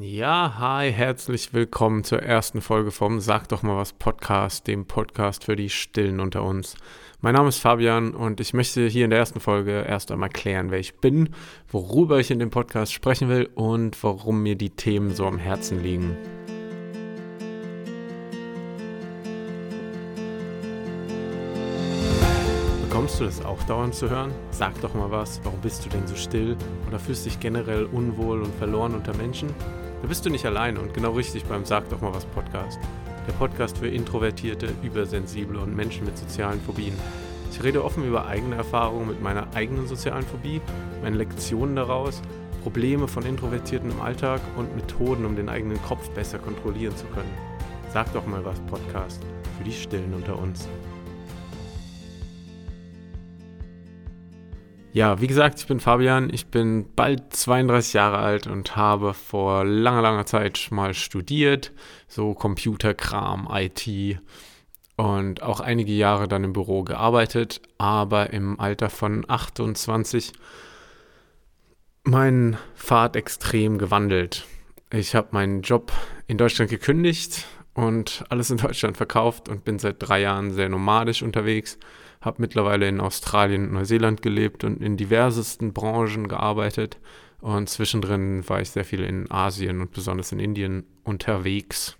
Ja, hi, herzlich willkommen zur ersten Folge vom Sag doch mal was Podcast, dem Podcast für die Stillen unter uns. Mein Name ist Fabian und ich möchte hier in der ersten Folge erst einmal klären, wer ich bin, worüber ich in dem Podcast sprechen will und warum mir die Themen so am Herzen liegen. Bekommst du das auch dauernd zu hören? Sag doch mal was, warum bist du denn so still oder fühlst dich generell unwohl und verloren unter Menschen? Da bist du nicht alleine und genau richtig beim Sag doch mal was Podcast. Der Podcast für Introvertierte, Übersensible und Menschen mit sozialen Phobien. Ich rede offen über eigene Erfahrungen mit meiner eigenen sozialen Phobie, meine Lektionen daraus, Probleme von Introvertierten im Alltag und Methoden, um den eigenen Kopf besser kontrollieren zu können. Sag doch mal was Podcast für die Stillen unter uns. Ja, wie gesagt, ich bin Fabian, ich bin bald 32 Jahre alt und habe vor langer, langer Zeit mal studiert, so Computerkram, IT und auch einige Jahre dann im Büro gearbeitet, aber im Alter von 28 meinen Pfad extrem gewandelt. Ich habe meinen Job in Deutschland gekündigt und alles in Deutschland verkauft und bin seit drei Jahren sehr nomadisch unterwegs habe mittlerweile in Australien und Neuseeland gelebt und in diversesten Branchen gearbeitet. Und zwischendrin war ich sehr viel in Asien und besonders in Indien unterwegs.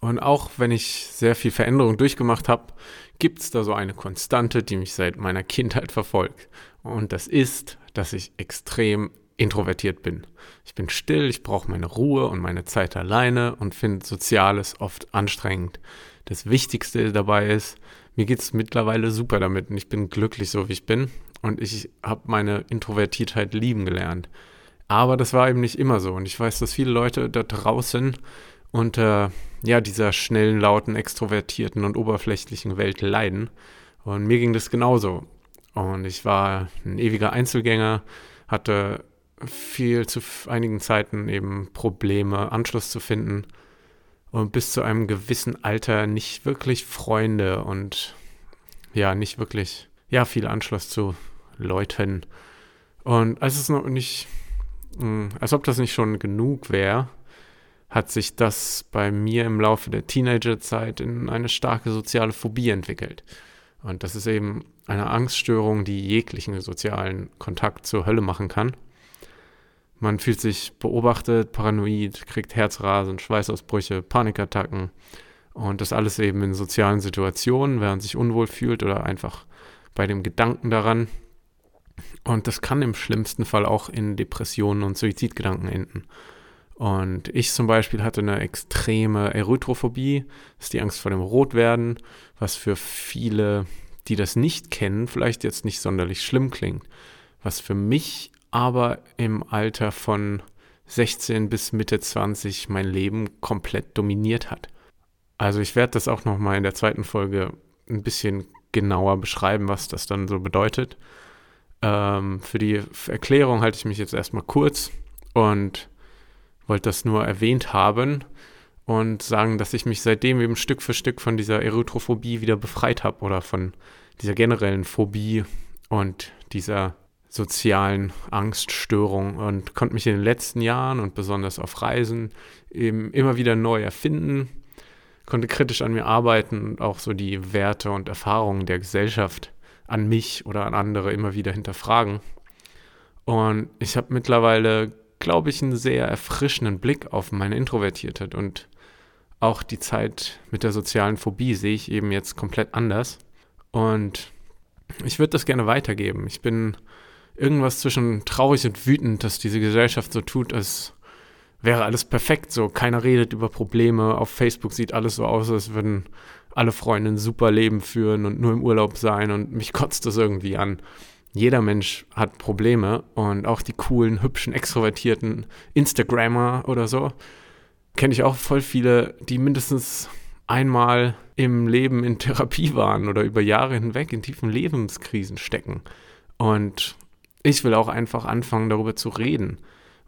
Und auch wenn ich sehr viel Veränderung durchgemacht habe, gibt es da so eine Konstante, die mich seit meiner Kindheit verfolgt. Und das ist, dass ich extrem introvertiert bin. Ich bin still, ich brauche meine Ruhe und meine Zeit alleine und finde Soziales oft anstrengend. Das Wichtigste dabei ist, mir geht es mittlerweile super damit und ich bin glücklich so, wie ich bin. Und ich habe meine Introvertiertheit lieben gelernt. Aber das war eben nicht immer so. Und ich weiß, dass viele Leute da draußen unter ja, dieser schnellen, lauten, extrovertierten und oberflächlichen Welt leiden. Und mir ging das genauso. Und ich war ein ewiger Einzelgänger, hatte viel zu einigen Zeiten eben Probleme, Anschluss zu finden und bis zu einem gewissen Alter nicht wirklich Freunde und ja, nicht wirklich, ja, viel Anschluss zu Leuten. Und als es noch nicht, hm, als ob das nicht schon genug wäre, hat sich das bei mir im Laufe der Teenagerzeit in eine starke soziale Phobie entwickelt. Und das ist eben eine Angststörung, die jeglichen sozialen Kontakt zur Hölle machen kann. Man fühlt sich beobachtet, paranoid, kriegt Herzrasen, Schweißausbrüche, Panikattacken und das alles eben in sozialen Situationen, während man sich unwohl fühlt oder einfach bei dem Gedanken daran. Und das kann im schlimmsten Fall auch in Depressionen und Suizidgedanken enden. Und ich zum Beispiel hatte eine extreme Erythrophobie, das ist die Angst vor dem Rotwerden, was für viele, die das nicht kennen, vielleicht jetzt nicht sonderlich schlimm klingt. Was für mich aber im Alter von 16 bis Mitte 20 mein Leben komplett dominiert hat. Also ich werde das auch nochmal in der zweiten Folge ein bisschen genauer beschreiben, was das dann so bedeutet. Ähm, für die Erklärung halte ich mich jetzt erstmal kurz und wollte das nur erwähnt haben und sagen, dass ich mich seitdem eben Stück für Stück von dieser Erythrophobie wieder befreit habe oder von dieser generellen Phobie und dieser sozialen Angststörung und konnte mich in den letzten Jahren und besonders auf Reisen eben immer wieder neu erfinden, konnte kritisch an mir arbeiten und auch so die Werte und Erfahrungen der Gesellschaft an mich oder an andere immer wieder hinterfragen. Und ich habe mittlerweile, glaube ich, einen sehr erfrischenden Blick auf meine Introvertiertheit und auch die Zeit mit der sozialen Phobie sehe ich eben jetzt komplett anders. Und ich würde das gerne weitergeben. Ich bin irgendwas zwischen traurig und wütend, dass diese Gesellschaft so tut, als wäre alles perfekt. So, keiner redet über Probleme. Auf Facebook sieht alles so aus, als würden alle Freunde ein super Leben führen und nur im Urlaub sein und mich kotzt das irgendwie an. Jeder Mensch hat Probleme und auch die coolen, hübschen, extrovertierten Instagrammer oder so kenne ich auch voll viele, die mindestens einmal im Leben in Therapie waren oder über Jahre hinweg in tiefen Lebenskrisen stecken. Und ich will auch einfach anfangen, darüber zu reden.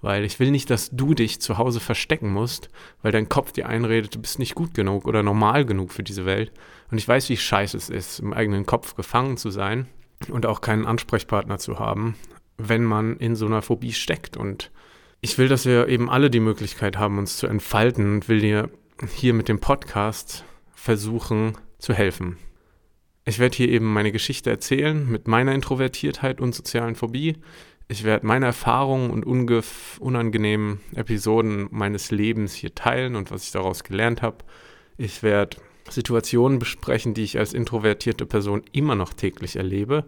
Weil ich will nicht, dass du dich zu Hause verstecken musst, weil dein Kopf dir einredet, du bist nicht gut genug oder normal genug für diese Welt. Und ich weiß, wie scheiße es ist, im eigenen Kopf gefangen zu sein und auch keinen Ansprechpartner zu haben, wenn man in so einer Phobie steckt. Und ich will, dass wir eben alle die Möglichkeit haben, uns zu entfalten und will dir hier mit dem Podcast versuchen zu helfen. Ich werde hier eben meine Geschichte erzählen mit meiner Introvertiertheit und sozialen Phobie. Ich werde meine Erfahrungen und unangenehmen Episoden meines Lebens hier teilen und was ich daraus gelernt habe. Ich werde Situationen besprechen, die ich als introvertierte Person immer noch täglich erlebe,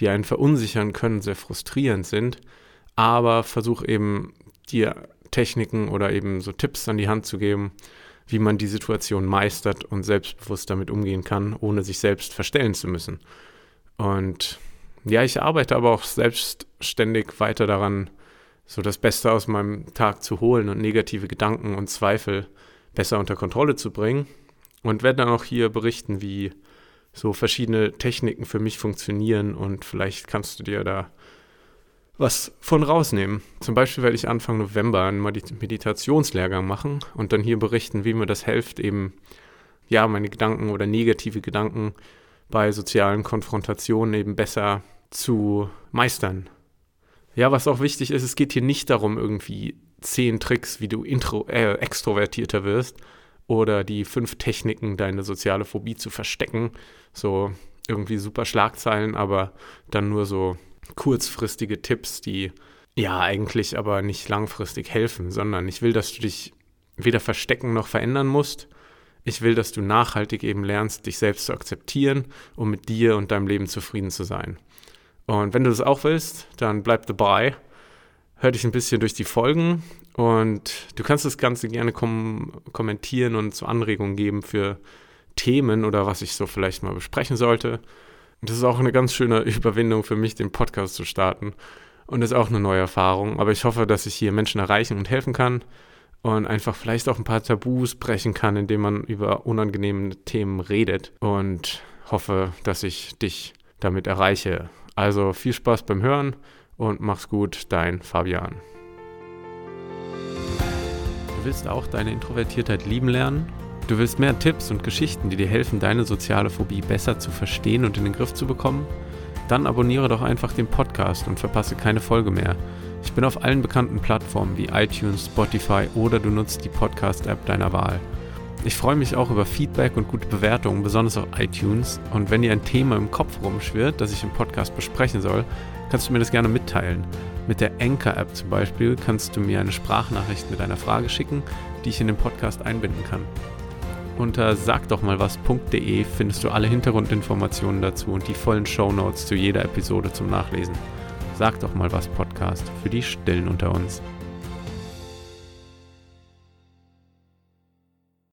die einen verunsichern können, sehr frustrierend sind, aber versuche eben dir Techniken oder eben so Tipps an die Hand zu geben, wie man die Situation meistert und selbstbewusst damit umgehen kann, ohne sich selbst verstellen zu müssen. Und ja, ich arbeite aber auch selbstständig weiter daran, so das Beste aus meinem Tag zu holen und negative Gedanken und Zweifel besser unter Kontrolle zu bringen. Und werde dann auch hier berichten, wie so verschiedene Techniken für mich funktionieren und vielleicht kannst du dir da was von rausnehmen. Zum Beispiel werde ich Anfang November einen Meditationslehrgang machen und dann hier berichten, wie mir das hilft, eben ja meine Gedanken oder negative Gedanken bei sozialen Konfrontationen eben besser zu meistern. Ja, was auch wichtig ist, es geht hier nicht darum, irgendwie zehn Tricks, wie du intro, äh, extrovertierter wirst oder die fünf Techniken, deine soziale Phobie zu verstecken. So irgendwie super Schlagzeilen, aber dann nur so kurzfristige Tipps, die ja eigentlich aber nicht langfristig helfen, sondern ich will, dass du dich weder verstecken noch verändern musst. Ich will, dass du nachhaltig eben lernst, dich selbst zu akzeptieren, um mit dir und deinem Leben zufrieden zu sein. Und wenn du das auch willst, dann bleib dabei, hör dich ein bisschen durch die Folgen und du kannst das Ganze gerne kom kommentieren und zu Anregungen geben für Themen oder was ich so vielleicht mal besprechen sollte. Das ist auch eine ganz schöne Überwindung für mich, den Podcast zu starten. Und das ist auch eine neue Erfahrung. Aber ich hoffe, dass ich hier Menschen erreichen und helfen kann und einfach vielleicht auch ein paar Tabus brechen kann, indem man über unangenehme Themen redet. Und hoffe, dass ich dich damit erreiche. Also viel Spaß beim Hören und mach's gut, dein Fabian. Du willst auch deine Introvertiertheit lieben lernen? Du willst mehr Tipps und Geschichten, die dir helfen, deine soziale Phobie besser zu verstehen und in den Griff zu bekommen? Dann abonniere doch einfach den Podcast und verpasse keine Folge mehr. Ich bin auf allen bekannten Plattformen wie iTunes, Spotify oder du nutzt die Podcast-App deiner Wahl. Ich freue mich auch über Feedback und gute Bewertungen, besonders auf iTunes. Und wenn dir ein Thema im Kopf rumschwirrt, das ich im Podcast besprechen soll, kannst du mir das gerne mitteilen. Mit der Anchor-App zum Beispiel kannst du mir eine Sprachnachricht mit einer Frage schicken, die ich in den Podcast einbinden kann. Unter sagdochmalwas.de findest du alle Hintergrundinformationen dazu und die vollen Shownotes zu jeder Episode zum Nachlesen. Sag doch mal was Podcast für die Stillen unter uns.